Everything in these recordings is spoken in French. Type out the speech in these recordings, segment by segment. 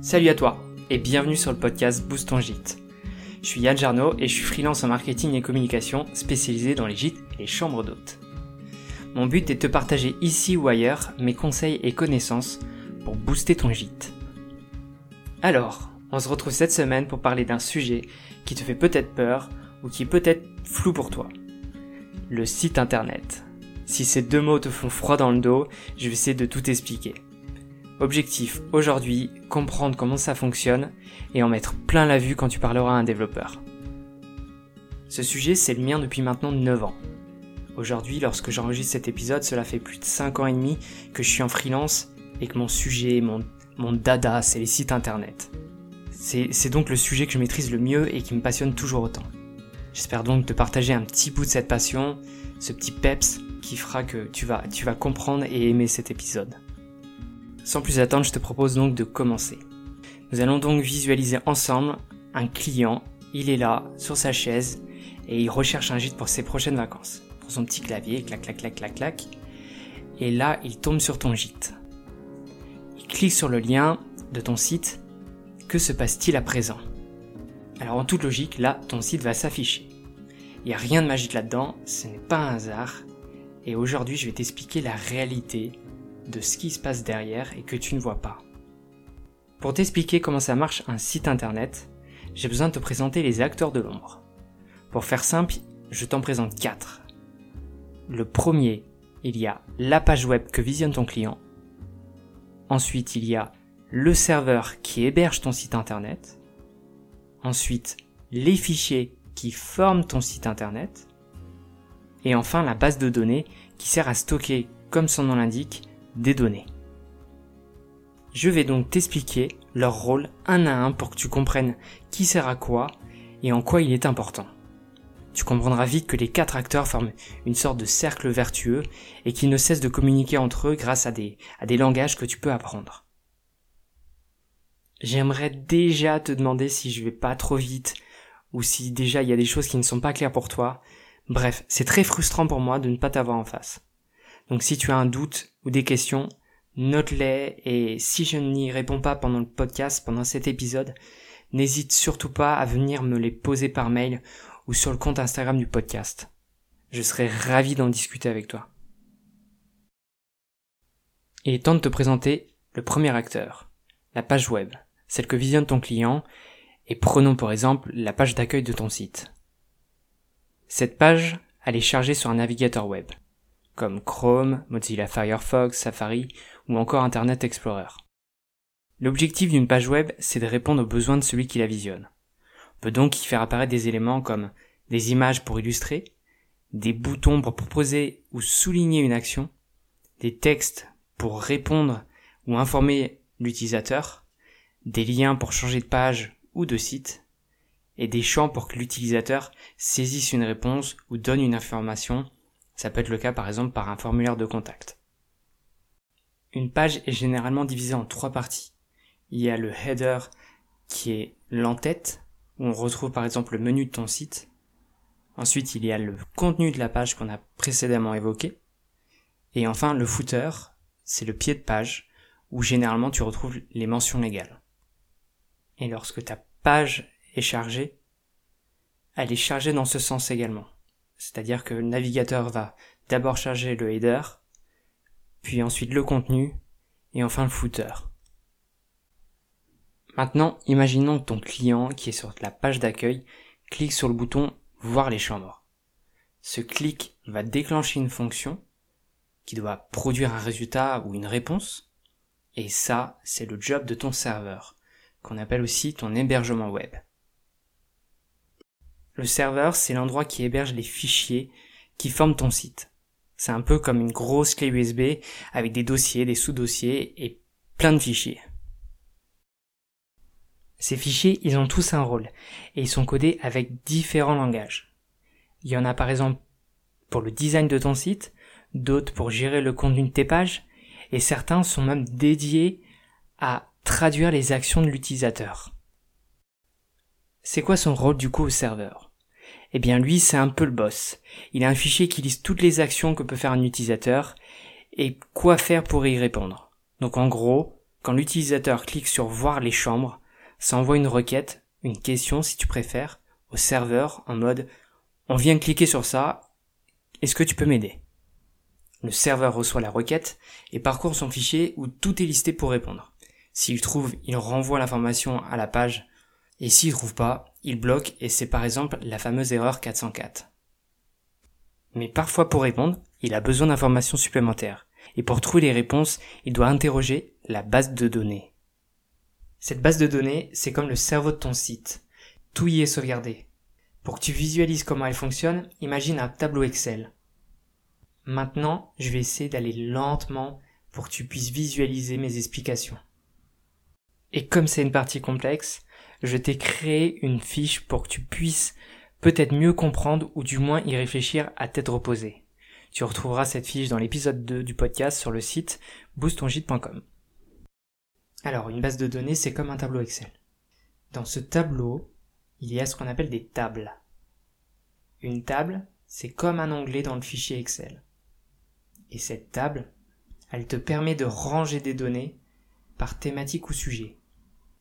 Salut à toi et bienvenue sur le podcast Boost ton gîte. Je suis Yann Jarno et je suis freelance en marketing et communication spécialisé dans les gîtes et les chambres d'hôtes. Mon but est de te partager ici ou ailleurs mes conseils et connaissances pour booster ton gîte. Alors, on se retrouve cette semaine pour parler d'un sujet qui te fait peut-être peur ou qui est peut-être flou pour toi. Le site internet. Si ces deux mots te font froid dans le dos, je vais essayer de tout expliquer. Objectif aujourd'hui, comprendre comment ça fonctionne et en mettre plein la vue quand tu parleras à un développeur. Ce sujet, c'est le mien depuis maintenant 9 ans. Aujourd'hui, lorsque j'enregistre cet épisode, cela fait plus de 5 ans et demi que je suis en freelance et que mon sujet, mon, mon dada, c'est les sites internet. C'est donc le sujet que je maîtrise le mieux et qui me passionne toujours autant. J'espère donc te partager un petit bout de cette passion, ce petit peps qui fera que tu vas, tu vas comprendre et aimer cet épisode. Sans plus attendre, je te propose donc de commencer. Nous allons donc visualiser ensemble un client, il est là, sur sa chaise, et il recherche un gîte pour ses prochaines vacances. Pour son petit clavier, clac clac clac clac clac. Et là, il tombe sur ton gîte. Il clique sur le lien de ton site. Que se passe-t-il à présent? Alors en toute logique, là, ton site va s'afficher. Il n'y a rien de magique là-dedans, ce n'est pas un hasard. Et aujourd'hui, je vais t'expliquer la réalité de ce qui se passe derrière et que tu ne vois pas. Pour t'expliquer comment ça marche un site internet, j'ai besoin de te présenter les acteurs de l'ombre. Pour faire simple, je t'en présente quatre. Le premier, il y a la page web que visionne ton client. Ensuite, il y a le serveur qui héberge ton site internet. Ensuite, les fichiers qui forment ton site internet. Et enfin, la base de données qui sert à stocker, comme son nom l'indique, des données. Je vais donc t'expliquer leur rôle un à un pour que tu comprennes qui sert à quoi et en quoi il est important. Tu comprendras vite que les quatre acteurs forment une sorte de cercle vertueux et qu'ils ne cessent de communiquer entre eux grâce à des, à des langages que tu peux apprendre. J'aimerais déjà te demander si je vais pas trop vite ou si déjà il y a des choses qui ne sont pas claires pour toi. Bref, c'est très frustrant pour moi de ne pas t'avoir en face. Donc si tu as un doute ou des questions, note-les et si je n'y réponds pas pendant le podcast, pendant cet épisode, n'hésite surtout pas à venir me les poser par mail ou sur le compte Instagram du podcast. Je serai ravi d'en discuter avec toi. Il est temps de te présenter le premier acteur, la page web, celle que visionne ton client, et prenons pour exemple la page d'accueil de ton site. Cette page, elle est chargée sur un navigateur web comme Chrome, Mozilla Firefox, Safari ou encore Internet Explorer. L'objectif d'une page web, c'est de répondre aux besoins de celui qui la visionne. On peut donc y faire apparaître des éléments comme des images pour illustrer, des boutons pour proposer ou souligner une action, des textes pour répondre ou informer l'utilisateur, des liens pour changer de page ou de site, et des champs pour que l'utilisateur saisisse une réponse ou donne une information ça peut être le cas par exemple par un formulaire de contact. Une page est généralement divisée en trois parties. Il y a le header qui est l'entête, où on retrouve par exemple le menu de ton site. Ensuite, il y a le contenu de la page qu'on a précédemment évoqué. Et enfin, le footer, c'est le pied de page, où généralement tu retrouves les mentions légales. Et lorsque ta page est chargée, elle est chargée dans ce sens également. C'est-à-dire que le navigateur va d'abord charger le header, puis ensuite le contenu, et enfin le footer. Maintenant, imaginons que ton client qui est sur la page d'accueil clique sur le bouton Voir les chambres. Ce clic va déclencher une fonction qui doit produire un résultat ou une réponse, et ça, c'est le job de ton serveur, qu'on appelle aussi ton hébergement web. Le serveur, c'est l'endroit qui héberge les fichiers qui forment ton site. C'est un peu comme une grosse clé USB avec des dossiers, des sous-dossiers et plein de fichiers. Ces fichiers, ils ont tous un rôle et ils sont codés avec différents langages. Il y en a par exemple pour le design de ton site, d'autres pour gérer le contenu de tes pages et certains sont même dédiés à traduire les actions de l'utilisateur. C'est quoi son rôle du coup au serveur? Eh bien lui c'est un peu le boss. Il a un fichier qui liste toutes les actions que peut faire un utilisateur et quoi faire pour y répondre. Donc en gros, quand l'utilisateur clique sur voir les chambres, ça envoie une requête, une question si tu préfères, au serveur en mode on vient cliquer sur ça, est-ce que tu peux m'aider? Le serveur reçoit la requête et parcourt son fichier où tout est listé pour répondre. S'il trouve, il renvoie l'information à la page et s'il trouve pas, il bloque et c'est par exemple la fameuse erreur 404. Mais parfois pour répondre, il a besoin d'informations supplémentaires. Et pour trouver les réponses, il doit interroger la base de données. Cette base de données, c'est comme le cerveau de ton site. Tout y est sauvegardé. Pour que tu visualises comment elle fonctionne, imagine un tableau Excel. Maintenant, je vais essayer d'aller lentement pour que tu puisses visualiser mes explications. Et comme c'est une partie complexe, je t'ai créé une fiche pour que tu puisses peut-être mieux comprendre ou du moins y réfléchir à tête reposée. Tu retrouveras cette fiche dans l'épisode 2 du podcast sur le site boostongite.com. Alors, une base de données, c'est comme un tableau Excel. Dans ce tableau, il y a ce qu'on appelle des tables. Une table, c'est comme un onglet dans le fichier Excel. Et cette table, elle te permet de ranger des données par thématique ou sujet.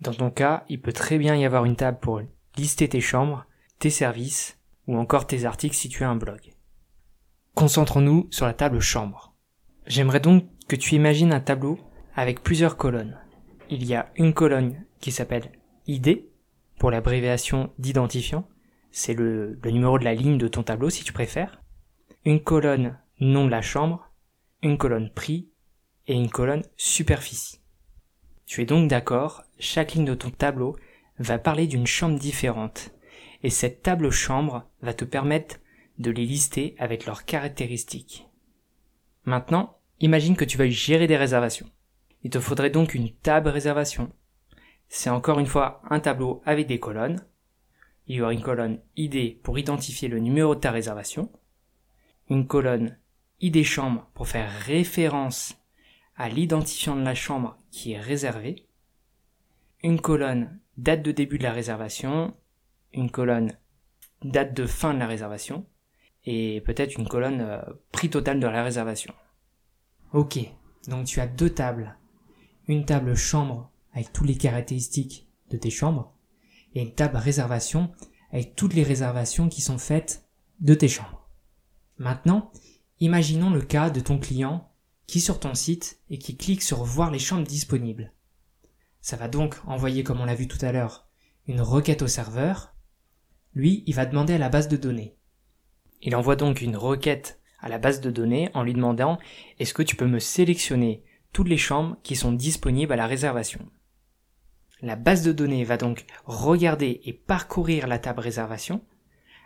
Dans ton cas, il peut très bien y avoir une table pour lister tes chambres, tes services ou encore tes articles si tu as un blog. Concentrons-nous sur la table chambre. J'aimerais donc que tu imagines un tableau avec plusieurs colonnes. Il y a une colonne qui s'appelle ID pour l'abréviation d'identifiant. C'est le, le numéro de la ligne de ton tableau si tu préfères. Une colonne nom de la chambre, une colonne prix et une colonne superficie. Tu es donc d'accord, chaque ligne de ton tableau va parler d'une chambre différente. Et cette table chambre va te permettre de les lister avec leurs caractéristiques. Maintenant, imagine que tu veuilles gérer des réservations. Il te faudrait donc une table réservation. C'est encore une fois un tableau avec des colonnes. Il y aura une colonne ID pour identifier le numéro de ta réservation. Une colonne ID chambre pour faire référence à l'identifiant de la chambre qui est réservée. Une colonne date de début de la réservation. Une colonne date de fin de la réservation. Et peut-être une colonne euh, prix total de la réservation. Ok, donc tu as deux tables une table chambre avec toutes les caractéristiques de tes chambres et une table réservation avec toutes les réservations qui sont faites de tes chambres. Maintenant, imaginons le cas de ton client qui est sur ton site et qui clique sur voir les chambres disponibles. Ça va donc envoyer, comme on l'a vu tout à l'heure, une requête au serveur. Lui, il va demander à la base de données. Il envoie donc une requête à la base de données en lui demandant est-ce que tu peux me sélectionner toutes les chambres qui sont disponibles à la réservation? La base de données va donc regarder et parcourir la table réservation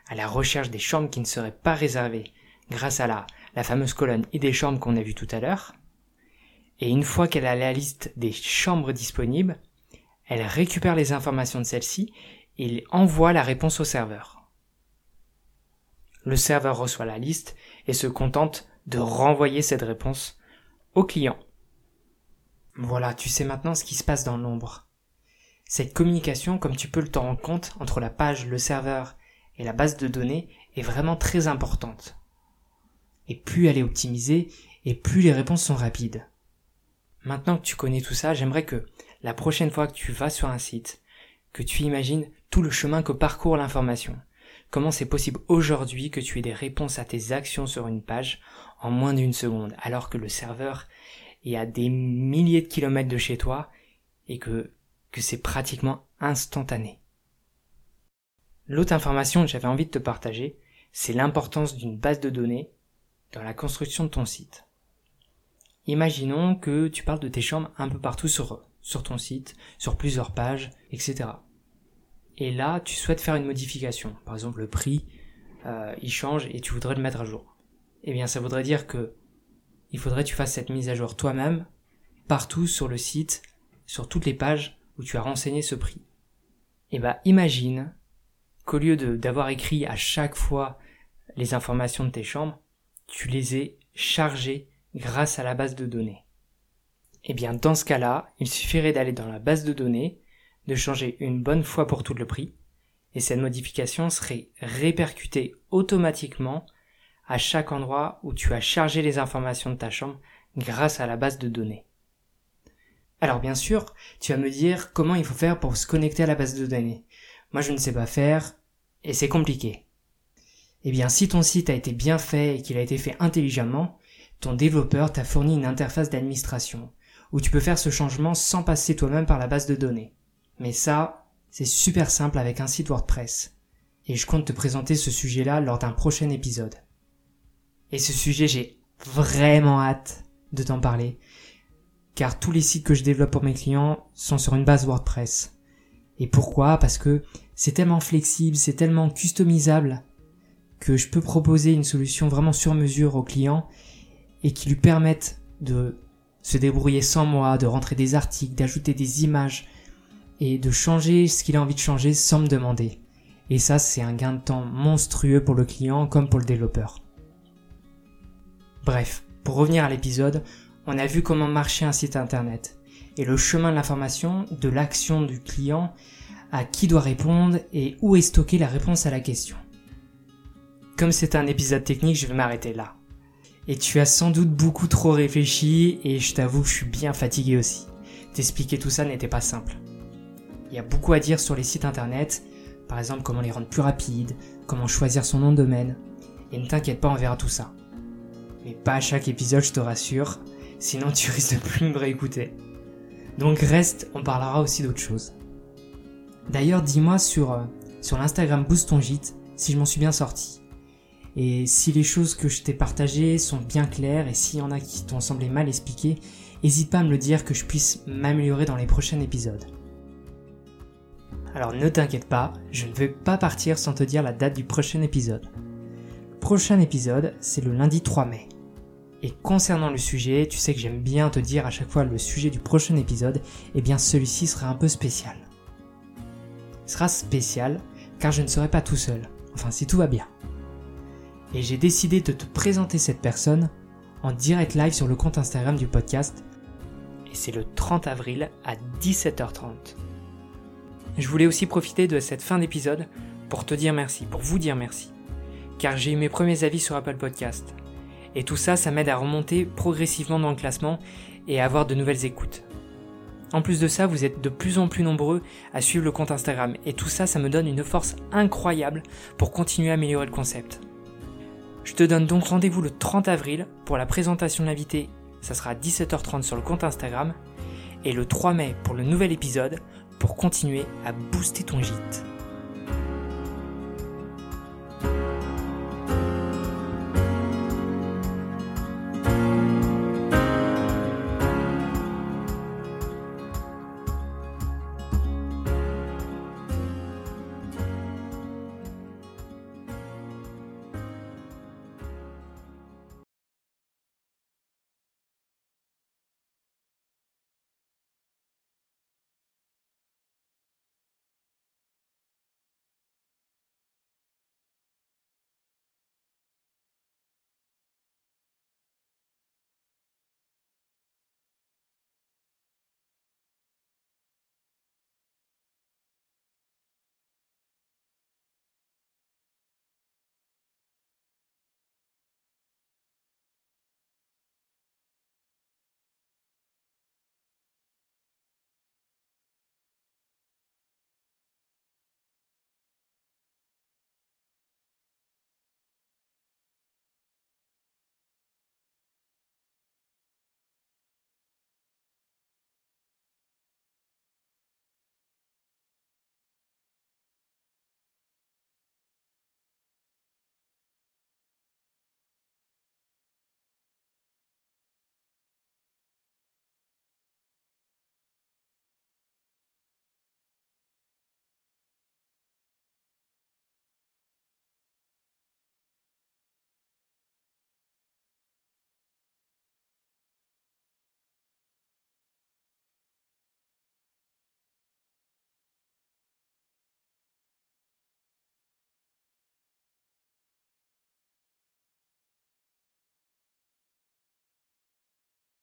à la recherche des chambres qui ne seraient pas réservées grâce à la, fameuse colonne et des chambres qu'on a vues tout à l'heure. Et une fois qu'elle a la liste des chambres disponibles, elle récupère les informations de celle-ci et envoie la réponse au serveur. Le serveur reçoit la liste et se contente de renvoyer cette réponse au client. Voilà, tu sais maintenant ce qui se passe dans l'ombre. Cette communication, comme tu peux le t'en rendre compte, entre la page, le serveur et la base de données est vraiment très importante. Et plus elle est optimisée, et plus les réponses sont rapides. Maintenant que tu connais tout ça, j'aimerais que la prochaine fois que tu vas sur un site, que tu imagines tout le chemin que parcourt l'information. Comment c'est possible aujourd'hui que tu aies des réponses à tes actions sur une page en moins d'une seconde, alors que le serveur et à des milliers de kilomètres de chez toi et que c'est pratiquement instantané. L'autre information que j'avais envie de te partager, c'est l'importance d'une base de données dans la construction de ton site. Imaginons que tu parles de tes chambres un peu partout sur, sur ton site, sur plusieurs pages, etc. Et là, tu souhaites faire une modification. Par exemple, le prix, euh, il change et tu voudrais le mettre à jour. Eh bien, ça voudrait dire que il faudrait que tu fasses cette mise à jour toi-même, partout sur le site, sur toutes les pages où tu as renseigné ce prix. Et eh bah ben, imagine qu'au lieu d'avoir écrit à chaque fois les informations de tes chambres, tu les aies chargées grâce à la base de données. Eh bien dans ce cas-là, il suffirait d'aller dans la base de données, de changer une bonne fois pour tout le prix, et cette modification serait répercutée automatiquement à chaque endroit où tu as chargé les informations de ta chambre grâce à la base de données. Alors bien sûr, tu vas me dire comment il faut faire pour se connecter à la base de données. Moi je ne sais pas faire, et c'est compliqué. Eh bien si ton site a été bien fait et qu'il a été fait intelligemment, ton développeur t'a fourni une interface d'administration, où tu peux faire ce changement sans passer toi-même par la base de données. Mais ça, c'est super simple avec un site WordPress. Et je compte te présenter ce sujet-là lors d'un prochain épisode. Et ce sujet, j'ai vraiment hâte de t'en parler, car tous les sites que je développe pour mes clients sont sur une base WordPress. Et pourquoi? Parce que c'est tellement flexible, c'est tellement customisable que je peux proposer une solution vraiment sur mesure au client et qui lui permette de se débrouiller sans moi, de rentrer des articles, d'ajouter des images et de changer ce qu'il a envie de changer sans me demander. Et ça, c'est un gain de temps monstrueux pour le client comme pour le développeur. Bref, pour revenir à l'épisode, on a vu comment marcher un site internet et le chemin de l'information, de l'action du client, à qui doit répondre et où est stockée la réponse à la question. Comme c'est un épisode technique, je vais m'arrêter là. Et tu as sans doute beaucoup trop réfléchi et je t'avoue que je suis bien fatigué aussi. T'expliquer tout ça n'était pas simple. Il y a beaucoup à dire sur les sites internet, par exemple comment les rendre plus rapides, comment choisir son nom de domaine. Et ne t'inquiète pas, on verra tout ça. Mais pas à chaque épisode, je te rassure, sinon tu risques de plus me réécouter. Donc reste, on parlera aussi d'autres choses. D'ailleurs, dis-moi sur, euh, sur l'Instagram Boost si je m'en suis bien sorti. Et si les choses que je t'ai partagées sont bien claires et s'il y en a qui t'ont semblé mal expliquées, n'hésite pas à me le dire que je puisse m'améliorer dans les prochains épisodes. Alors ne t'inquiète pas, je ne vais pas partir sans te dire la date du prochain épisode. Prochain épisode, c'est le lundi 3 mai. Et concernant le sujet, tu sais que j'aime bien te dire à chaque fois le sujet du prochain épisode, et eh bien celui-ci sera un peu spécial. Il sera spécial car je ne serai pas tout seul, enfin si tout va bien et j'ai décidé de te présenter cette personne en direct live sur le compte Instagram du podcast. Et c'est le 30 avril à 17h30. Je voulais aussi profiter de cette fin d'épisode pour te dire merci, pour vous dire merci. Car j'ai eu mes premiers avis sur Apple Podcast. Et tout ça, ça m'aide à remonter progressivement dans le classement et à avoir de nouvelles écoutes. En plus de ça, vous êtes de plus en plus nombreux à suivre le compte Instagram. Et tout ça, ça me donne une force incroyable pour continuer à améliorer le concept. Je te donne donc rendez-vous le 30 avril pour la présentation de l'invité, ça sera à 17h30 sur le compte Instagram, et le 3 mai pour le nouvel épisode pour continuer à booster ton gîte.